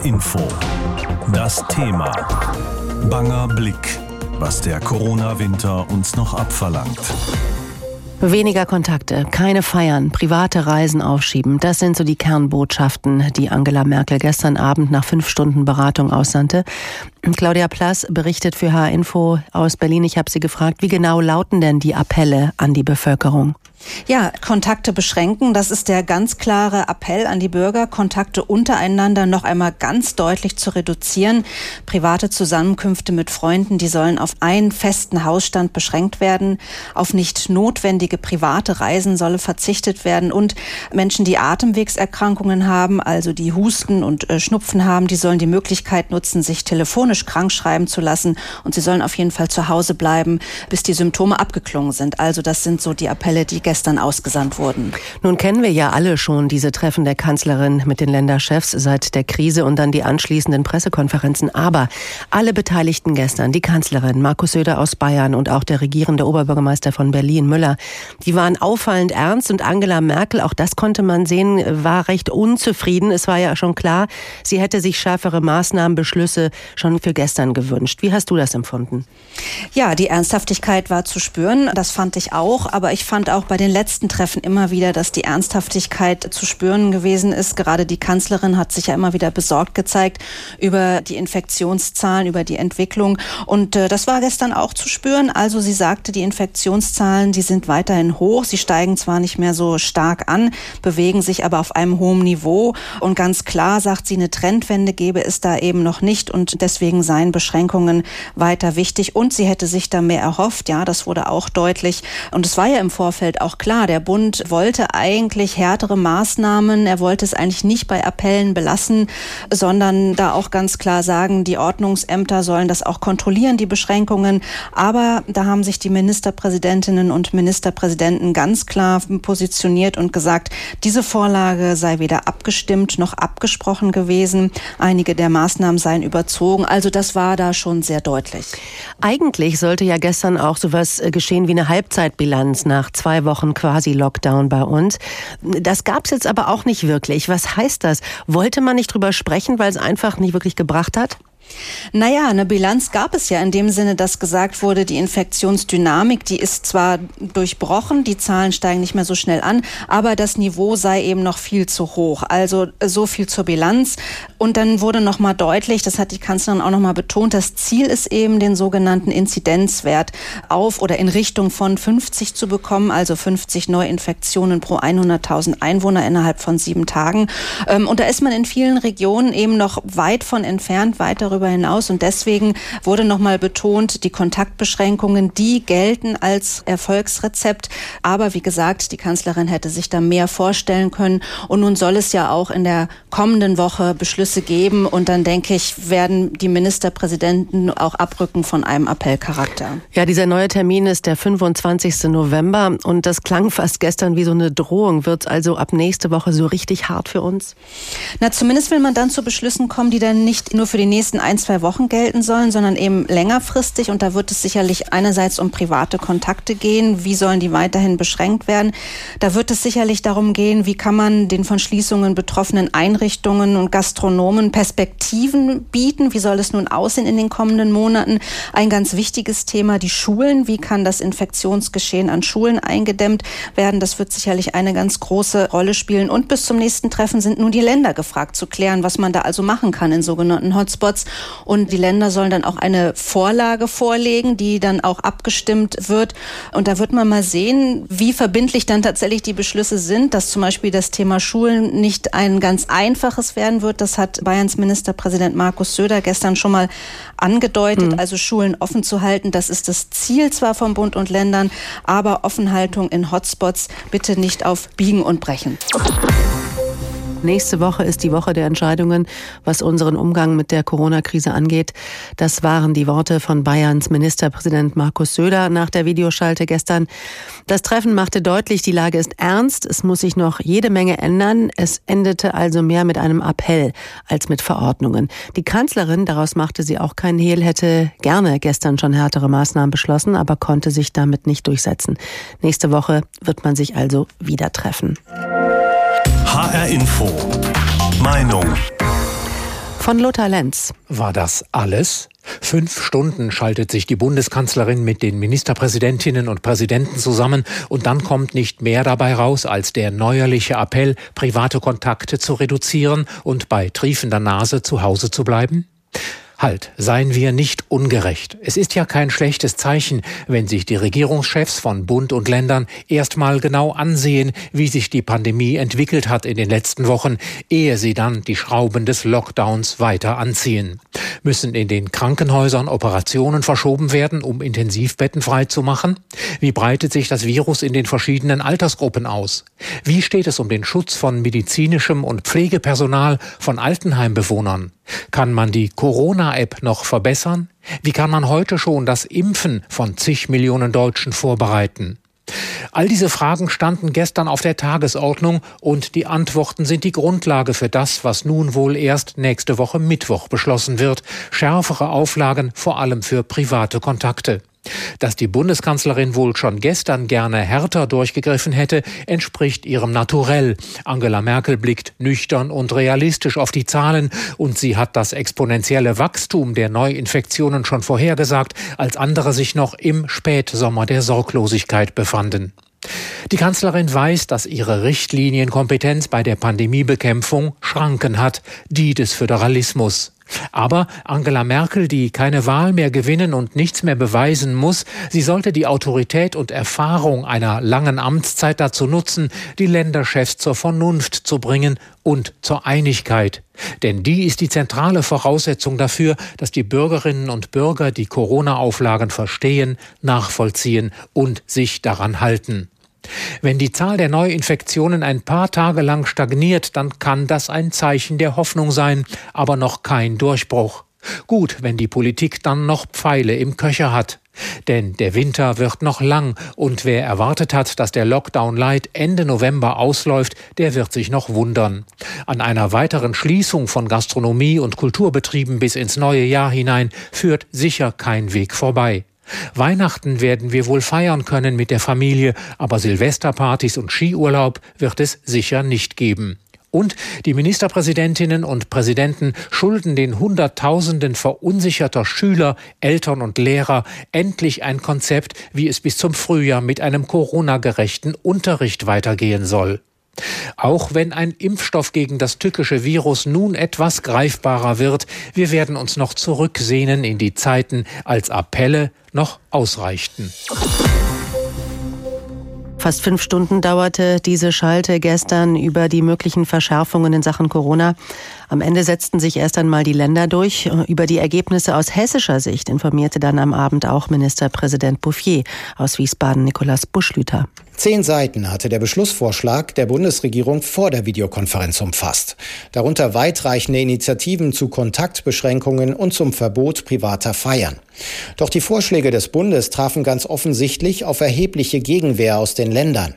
HR Info. Das Thema. Banger Blick, was der Corona-Winter uns noch abverlangt. Weniger Kontakte, keine Feiern, private Reisen aufschieben. Das sind so die Kernbotschaften, die Angela Merkel gestern Abend nach fünf Stunden Beratung aussandte. Claudia Plass berichtet für H-Info aus Berlin. Ich habe sie gefragt, wie genau lauten denn die Appelle an die Bevölkerung? Ja, Kontakte beschränken, das ist der ganz klare Appell an die Bürger, Kontakte untereinander noch einmal ganz deutlich zu reduzieren. Private Zusammenkünfte mit Freunden, die sollen auf einen festen Hausstand beschränkt werden. Auf nicht notwendige private Reisen solle verzichtet werden. Und Menschen, die Atemwegserkrankungen haben, also die Husten und äh, Schnupfen haben, die sollen die Möglichkeit nutzen, sich telefonisch krank schreiben zu lassen. Und sie sollen auf jeden Fall zu Hause bleiben, bis die Symptome abgeklungen sind. Also das sind so die Appelle, die gestern ausgesandt wurden. Nun kennen wir ja alle schon diese Treffen der Kanzlerin mit den Länderchefs seit der Krise und dann die anschließenden Pressekonferenzen. Aber alle Beteiligten gestern, die Kanzlerin, Markus Söder aus Bayern und auch der regierende Oberbürgermeister von Berlin, Müller, die waren auffallend ernst und Angela Merkel, auch das konnte man sehen, war recht unzufrieden. Es war ja schon klar, sie hätte sich schärfere Maßnahmen, Beschlüsse schon für gestern gewünscht. Wie hast du das empfunden? Ja, die Ernsthaftigkeit war zu spüren. Das fand ich auch. Aber ich fand auch bei den letzten Treffen immer wieder, dass die Ernsthaftigkeit zu spüren gewesen ist. Gerade die Kanzlerin hat sich ja immer wieder besorgt gezeigt über die Infektionszahlen, über die Entwicklung. Und äh, das war gestern auch zu spüren. Also sie sagte, die Infektionszahlen, die sind weiterhin hoch. Sie steigen zwar nicht mehr so stark an, bewegen sich aber auf einem hohen Niveau. Und ganz klar sagt sie, eine Trendwende gebe es da eben noch nicht. Und deswegen seien Beschränkungen weiter wichtig. Und sie hätte sich da mehr erhofft. Ja, das wurde auch deutlich. Und es war ja im Vorfeld auch auch klar, der Bund wollte eigentlich härtere Maßnahmen. Er wollte es eigentlich nicht bei Appellen belassen, sondern da auch ganz klar sagen, die Ordnungsämter sollen das auch kontrollieren, die Beschränkungen. Aber da haben sich die Ministerpräsidentinnen und Ministerpräsidenten ganz klar positioniert und gesagt, diese Vorlage sei weder abgestimmt noch abgesprochen gewesen. Einige der Maßnahmen seien überzogen. Also das war da schon sehr deutlich. Eigentlich sollte ja gestern auch sowas geschehen wie eine Halbzeitbilanz nach zwei Wochen Wochen quasi Lockdown bei uns. Das gab es jetzt aber auch nicht wirklich. Was heißt das? Wollte man nicht drüber sprechen, weil es einfach nicht wirklich gebracht hat? Naja, eine Bilanz gab es ja in dem Sinne, dass gesagt wurde, die Infektionsdynamik, die ist zwar durchbrochen, die Zahlen steigen nicht mehr so schnell an, aber das Niveau sei eben noch viel zu hoch. Also so viel zur Bilanz. Und dann wurde nochmal deutlich, das hat die Kanzlerin auch nochmal betont, das Ziel ist eben, den sogenannten Inzidenzwert auf oder in Richtung von 50 zu bekommen, also 50 Neuinfektionen pro 100.000 Einwohner innerhalb von sieben Tagen. Ähm, und da ist man in vielen Regionen eben noch weit von entfernt, weit darüber hinaus. Und deswegen wurde nochmal betont, die Kontaktbeschränkungen, die gelten als Erfolgsrezept. Aber wie gesagt, die Kanzlerin hätte sich da mehr vorstellen können. Und nun soll es ja auch in der kommenden Woche Beschlüsse geben. Und dann denke ich, werden die Ministerpräsidenten auch abrücken von einem Appellcharakter. Ja, dieser neue Termin ist der 25. November. Und das klang fast gestern wie so eine Drohung. Wird es also ab nächste Woche so richtig hart für uns? Na, zumindest will man dann zu Beschlüssen kommen, die dann nicht nur für die nächsten ein, zwei Wochen gelten sollen, sondern eben längerfristig. Und da wird es sicherlich einerseits um private Kontakte gehen. Wie sollen die weiterhin beschränkt werden? Da wird es sicherlich darum gehen, wie kann man den von Schließungen betroffenen Einrichtungen und Gastronomen Perspektiven bieten? Wie soll es nun aussehen in den kommenden Monaten? Ein ganz wichtiges Thema, die Schulen. Wie kann das Infektionsgeschehen an Schulen eingedämmt werden? Das wird sicherlich eine ganz große Rolle spielen. Und bis zum nächsten Treffen sind nun die Länder gefragt zu klären, was man da also machen kann in sogenannten Hotspots. Und die Länder sollen dann auch eine Vorlage vorlegen, die dann auch abgestimmt wird. Und da wird man mal sehen, wie verbindlich dann tatsächlich die Beschlüsse sind, dass zum Beispiel das Thema Schulen nicht ein ganz einfaches werden wird. Das hat Bayerns Ministerpräsident Markus Söder gestern schon mal angedeutet. Mhm. Also Schulen offen zu halten, das ist das Ziel zwar von Bund und Ländern, aber Offenhaltung in Hotspots bitte nicht auf Biegen und Brechen. Nächste Woche ist die Woche der Entscheidungen, was unseren Umgang mit der Corona-Krise angeht. Das waren die Worte von Bayerns Ministerpräsident Markus Söder nach der Videoschalte gestern. Das Treffen machte deutlich, die Lage ist ernst. Es muss sich noch jede Menge ändern. Es endete also mehr mit einem Appell als mit Verordnungen. Die Kanzlerin, daraus machte sie auch keinen Hehl, hätte gerne gestern schon härtere Maßnahmen beschlossen, aber konnte sich damit nicht durchsetzen. Nächste Woche wird man sich also wieder treffen. HR Info. Meinung. Von Lothar Lenz. War das alles? Fünf Stunden schaltet sich die Bundeskanzlerin mit den Ministerpräsidentinnen und Präsidenten zusammen und dann kommt nicht mehr dabei raus als der neuerliche Appell, private Kontakte zu reduzieren und bei triefender Nase zu Hause zu bleiben? Halt, seien wir nicht ungerecht. Es ist ja kein schlechtes Zeichen, wenn sich die Regierungschefs von Bund und Ländern erstmal genau ansehen, wie sich die Pandemie entwickelt hat in den letzten Wochen, ehe sie dann die Schrauben des Lockdowns weiter anziehen. Müssen in den Krankenhäusern Operationen verschoben werden, um Intensivbetten freizumachen? Wie breitet sich das Virus in den verschiedenen Altersgruppen aus? Wie steht es um den Schutz von medizinischem und Pflegepersonal von Altenheimbewohnern? Kann man die Corona-App noch verbessern? Wie kann man heute schon das Impfen von zig Millionen Deutschen vorbereiten? All diese Fragen standen gestern auf der Tagesordnung und die Antworten sind die Grundlage für das, was nun wohl erst nächste Woche Mittwoch beschlossen wird. Schärfere Auflagen vor allem für private Kontakte. Dass die Bundeskanzlerin wohl schon gestern gerne härter durchgegriffen hätte, entspricht ihrem Naturell. Angela Merkel blickt nüchtern und realistisch auf die Zahlen und sie hat das exponentielle Wachstum der Neuinfektionen schon vorhergesagt, als andere sich noch im Spätsommer der Sorglosigkeit befanden. Die Kanzlerin weiß, dass ihre Richtlinienkompetenz bei der Pandemiebekämpfung Schranken hat, die des Föderalismus. Aber Angela Merkel, die keine Wahl mehr gewinnen und nichts mehr beweisen muss, sie sollte die Autorität und Erfahrung einer langen Amtszeit dazu nutzen, die Länderchefs zur Vernunft zu bringen und zur Einigkeit. Denn die ist die zentrale Voraussetzung dafür, dass die Bürgerinnen und Bürger die Corona-Auflagen verstehen, nachvollziehen und sich daran halten. Wenn die Zahl der Neuinfektionen ein paar Tage lang stagniert, dann kann das ein Zeichen der Hoffnung sein, aber noch kein Durchbruch. Gut, wenn die Politik dann noch Pfeile im Köcher hat. Denn der Winter wird noch lang und wer erwartet hat, dass der Lockdown Light Ende November ausläuft, der wird sich noch wundern. An einer weiteren Schließung von Gastronomie und Kulturbetrieben bis ins neue Jahr hinein führt sicher kein Weg vorbei. Weihnachten werden wir wohl feiern können mit der Familie, aber Silvesterpartys und Skiurlaub wird es sicher nicht geben. Und die Ministerpräsidentinnen und Präsidenten schulden den Hunderttausenden verunsicherter Schüler, Eltern und Lehrer endlich ein Konzept, wie es bis zum Frühjahr mit einem Corona-gerechten Unterricht weitergehen soll. Auch wenn ein Impfstoff gegen das tückische Virus nun etwas greifbarer wird, wir werden uns noch zurücksehnen in die Zeiten, als Appelle noch ausreichten. Fast fünf Stunden dauerte diese Schalte gestern über die möglichen Verschärfungen in Sachen Corona. Am Ende setzten sich erst einmal die Länder durch. Über die Ergebnisse aus hessischer Sicht informierte dann am Abend auch Ministerpräsident Bouffier aus Wiesbaden, Nikolaus Buschlüter. Zehn Seiten hatte der Beschlussvorschlag der Bundesregierung vor der Videokonferenz umfasst. Darunter weitreichende Initiativen zu Kontaktbeschränkungen und zum Verbot privater Feiern. Doch die Vorschläge des Bundes trafen ganz offensichtlich auf erhebliche Gegenwehr aus den Ländern.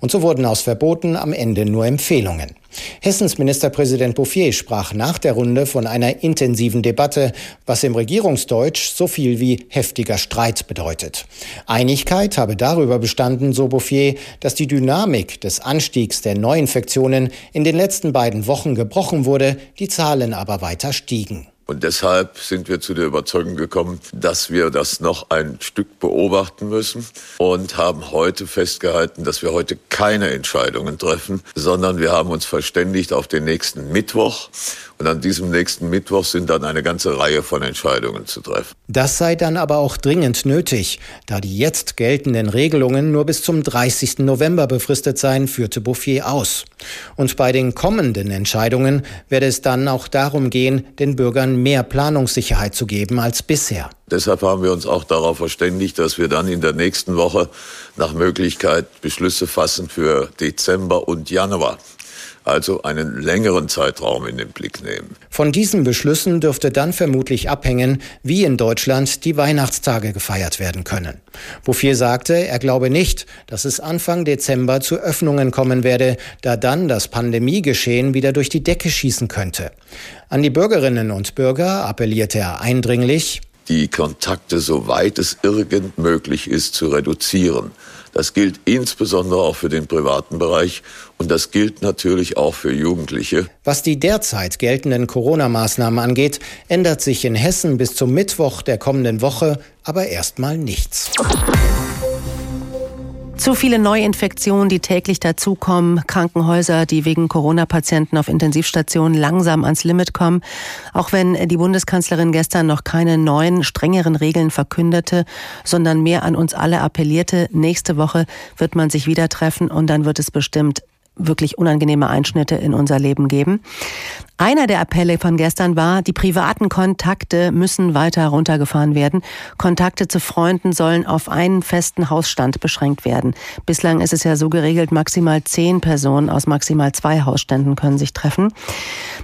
Und so wurden aus Verboten am Ende nur Empfehlungen. Hessens Ministerpräsident Bouffier sprach nach der Runde von einer intensiven Debatte, was im Regierungsdeutsch so viel wie heftiger Streit bedeutet. Einigkeit habe darüber bestanden, so Bouffier, dass die Dynamik des Anstiegs der Neuinfektionen in den letzten beiden Wochen gebrochen wurde, die Zahlen aber weiter stiegen. Und deshalb sind wir zu der Überzeugung gekommen, dass wir das noch ein Stück beobachten müssen und haben heute festgehalten, dass wir heute keine Entscheidungen treffen, sondern wir haben uns verständigt auf den nächsten Mittwoch. Und an diesem nächsten Mittwoch sind dann eine ganze Reihe von Entscheidungen zu treffen. Das sei dann aber auch dringend nötig, da die jetzt geltenden Regelungen nur bis zum 30. November befristet seien, führte Bouffier aus. Und bei den kommenden Entscheidungen werde es dann auch darum gehen, den Bürgern mehr Planungssicherheit zu geben als bisher. Deshalb haben wir uns auch darauf verständigt, dass wir dann in der nächsten Woche nach Möglichkeit Beschlüsse fassen für Dezember und Januar also einen längeren Zeitraum in den Blick nehmen. Von diesen Beschlüssen dürfte dann vermutlich abhängen, wie in Deutschland die Weihnachtstage gefeiert werden können. Bouffier sagte, er glaube nicht, dass es Anfang Dezember zu Öffnungen kommen werde, da dann das Pandemiegeschehen wieder durch die Decke schießen könnte. An die Bürgerinnen und Bürger appellierte er eindringlich, die Kontakte, soweit es irgend möglich ist, zu reduzieren. Das gilt insbesondere auch für den privaten Bereich und das gilt natürlich auch für Jugendliche. Was die derzeit geltenden Corona-Maßnahmen angeht, ändert sich in Hessen bis zum Mittwoch der kommenden Woche aber erstmal nichts. Zu viele Neuinfektionen, die täglich dazukommen, Krankenhäuser, die wegen Corona-Patienten auf Intensivstationen langsam ans Limit kommen. Auch wenn die Bundeskanzlerin gestern noch keine neuen, strengeren Regeln verkündete, sondern mehr an uns alle appellierte, nächste Woche wird man sich wieder treffen und dann wird es bestimmt wirklich unangenehme Einschnitte in unser Leben geben. Einer der Appelle von gestern war, die privaten Kontakte müssen weiter runtergefahren werden. Kontakte zu Freunden sollen auf einen festen Hausstand beschränkt werden. Bislang ist es ja so geregelt, maximal zehn Personen aus maximal zwei Hausständen können sich treffen.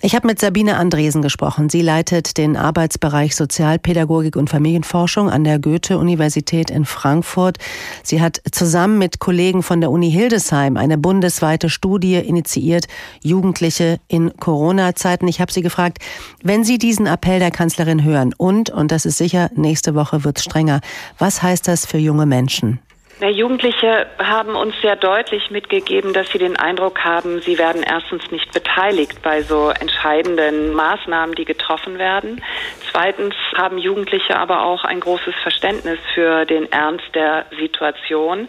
Ich habe mit Sabine Andresen gesprochen. Sie leitet den Arbeitsbereich Sozialpädagogik und Familienforschung an der Goethe-Universität in Frankfurt. Sie hat zusammen mit Kollegen von der Uni Hildesheim eine bundesweite Studie initiiert, Jugendliche in Corona Zeiten. Ich habe Sie gefragt, wenn Sie diesen Appell der Kanzlerin hören und, und das ist sicher, nächste Woche wird es strenger, was heißt das für junge Menschen? Na, Jugendliche haben uns sehr deutlich mitgegeben, dass sie den Eindruck haben, sie werden erstens nicht beteiligt bei so entscheidenden Maßnahmen, die getroffen werden. Zweitens haben Jugendliche aber auch ein großes Verständnis für den Ernst der Situation.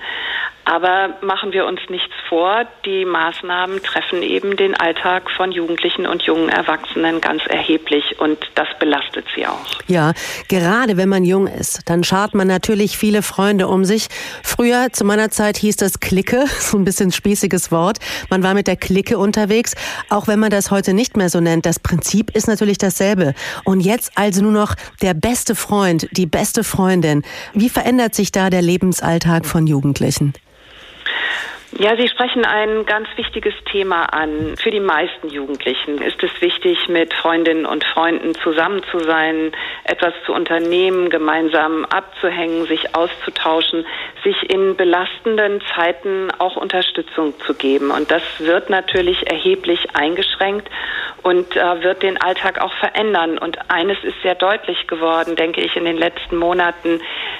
Aber machen wir uns nichts vor, die Maßnahmen treffen eben den Alltag von Jugendlichen und jungen Erwachsenen ganz erheblich und das belastet sie auch. Ja, gerade wenn man jung ist, dann schart man natürlich viele Freunde um sich. Früher, zu meiner Zeit, hieß das Clique, so ein bisschen spießiges Wort. Man war mit der Clique unterwegs, auch wenn man das heute nicht mehr so nennt. Das Prinzip ist natürlich dasselbe. Und jetzt also nur noch der beste Freund, die beste Freundin. Wie verändert sich da der Lebensalltag von Jugendlichen? Ja, Sie sprechen ein ganz wichtiges Thema an. Für die meisten Jugendlichen ist es wichtig, mit Freundinnen und Freunden zusammen zu sein, etwas zu unternehmen, gemeinsam abzuhängen, sich auszutauschen, sich in belastenden Zeiten auch Unterstützung zu geben. Und das wird natürlich erheblich eingeschränkt und äh, wird den Alltag auch verändern. Und eines ist sehr deutlich geworden, denke ich, in den letzten Monaten,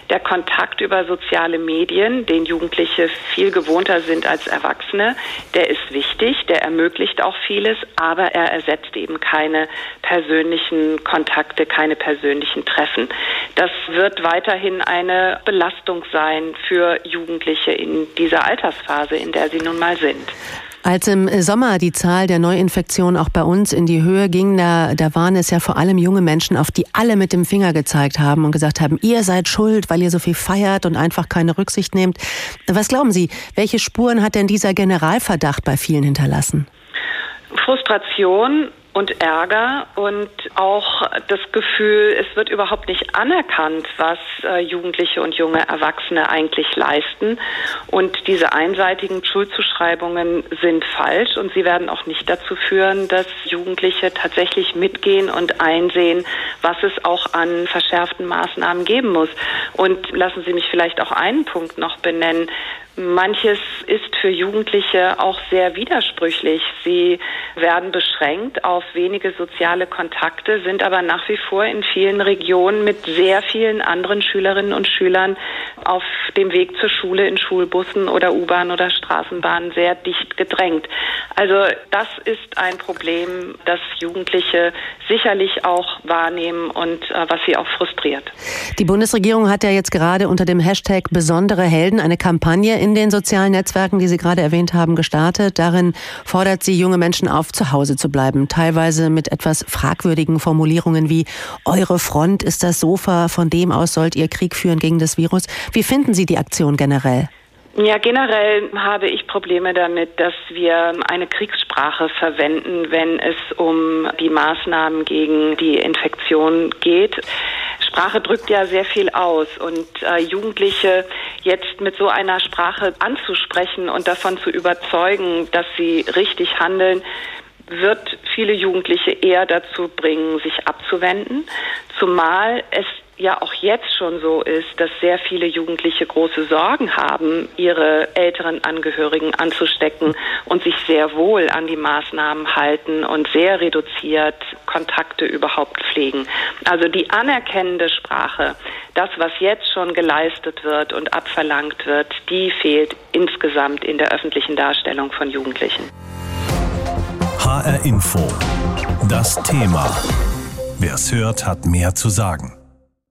der Kontakt über soziale Medien, den Jugendliche viel gewohnter sind, sind als Erwachsene, der ist wichtig, der ermöglicht auch vieles, aber er ersetzt eben keine persönlichen Kontakte, keine persönlichen Treffen. Das wird weiterhin eine Belastung sein für Jugendliche in dieser Altersphase, in der sie nun mal sind. Als im Sommer die Zahl der Neuinfektionen auch bei uns in die Höhe ging, da, da waren es ja vor allem junge Menschen, auf die alle mit dem Finger gezeigt haben und gesagt haben, ihr seid schuld, weil ihr so viel feiert und einfach keine Rücksicht nehmt. Was glauben Sie, welche Spuren hat denn dieser Generalverdacht bei vielen hinterlassen? Frustration und Ärger und auch das Gefühl, es wird überhaupt nicht anerkannt, was äh, Jugendliche und junge Erwachsene eigentlich leisten. Und diese einseitigen Schuldzuschreibungen sind falsch und sie werden auch nicht dazu führen, dass Jugendliche tatsächlich mitgehen und einsehen, was es auch an verschärften Maßnahmen geben muss. Und lassen Sie mich vielleicht auch einen Punkt noch benennen. Manches ist für Jugendliche auch sehr widersprüchlich. Sie werden beschränkt auf wenige soziale Kontakte, sind aber nach wie vor in vielen Regionen mit sehr vielen anderen Schülerinnen und Schülern auf dem Weg zur Schule in Schulbussen oder U-Bahn oder Straßenbahn sehr dicht gedrängt. Also das ist ein Problem, das Jugendliche sicherlich auch wahrnehmen und äh, was sie auch frustriert. Die Bundesregierung hat ja jetzt gerade unter dem Hashtag besondere Helden eine Kampagne in den sozialen Netzwerken, die Sie gerade erwähnt haben, gestartet. Darin fordert sie junge Menschen auf, zu Hause zu bleiben. Teilweise mit etwas fragwürdigen Formulierungen wie Eure Front ist das Sofa, von dem aus sollt ihr Krieg führen gegen das Virus. Wie finden Sie die Aktion generell? Ja, generell habe ich Probleme damit, dass wir eine Kriegssprache verwenden, wenn es um die Maßnahmen gegen die Infektion geht. Sprache drückt ja sehr viel aus. Und äh, Jugendliche jetzt mit so einer Sprache anzusprechen und davon zu überzeugen, dass sie richtig handeln, wird viele Jugendliche eher dazu bringen, sich abzuwenden, zumal es ja auch jetzt schon so ist, dass sehr viele Jugendliche große Sorgen haben, ihre älteren Angehörigen anzustecken und sich sehr wohl an die Maßnahmen halten und sehr reduziert Kontakte überhaupt pflegen. Also die anerkennende Sprache, das, was jetzt schon geleistet wird und abverlangt wird, die fehlt insgesamt in der öffentlichen Darstellung von Jugendlichen. HR Info. Das Thema. Wer es hört, hat mehr zu sagen.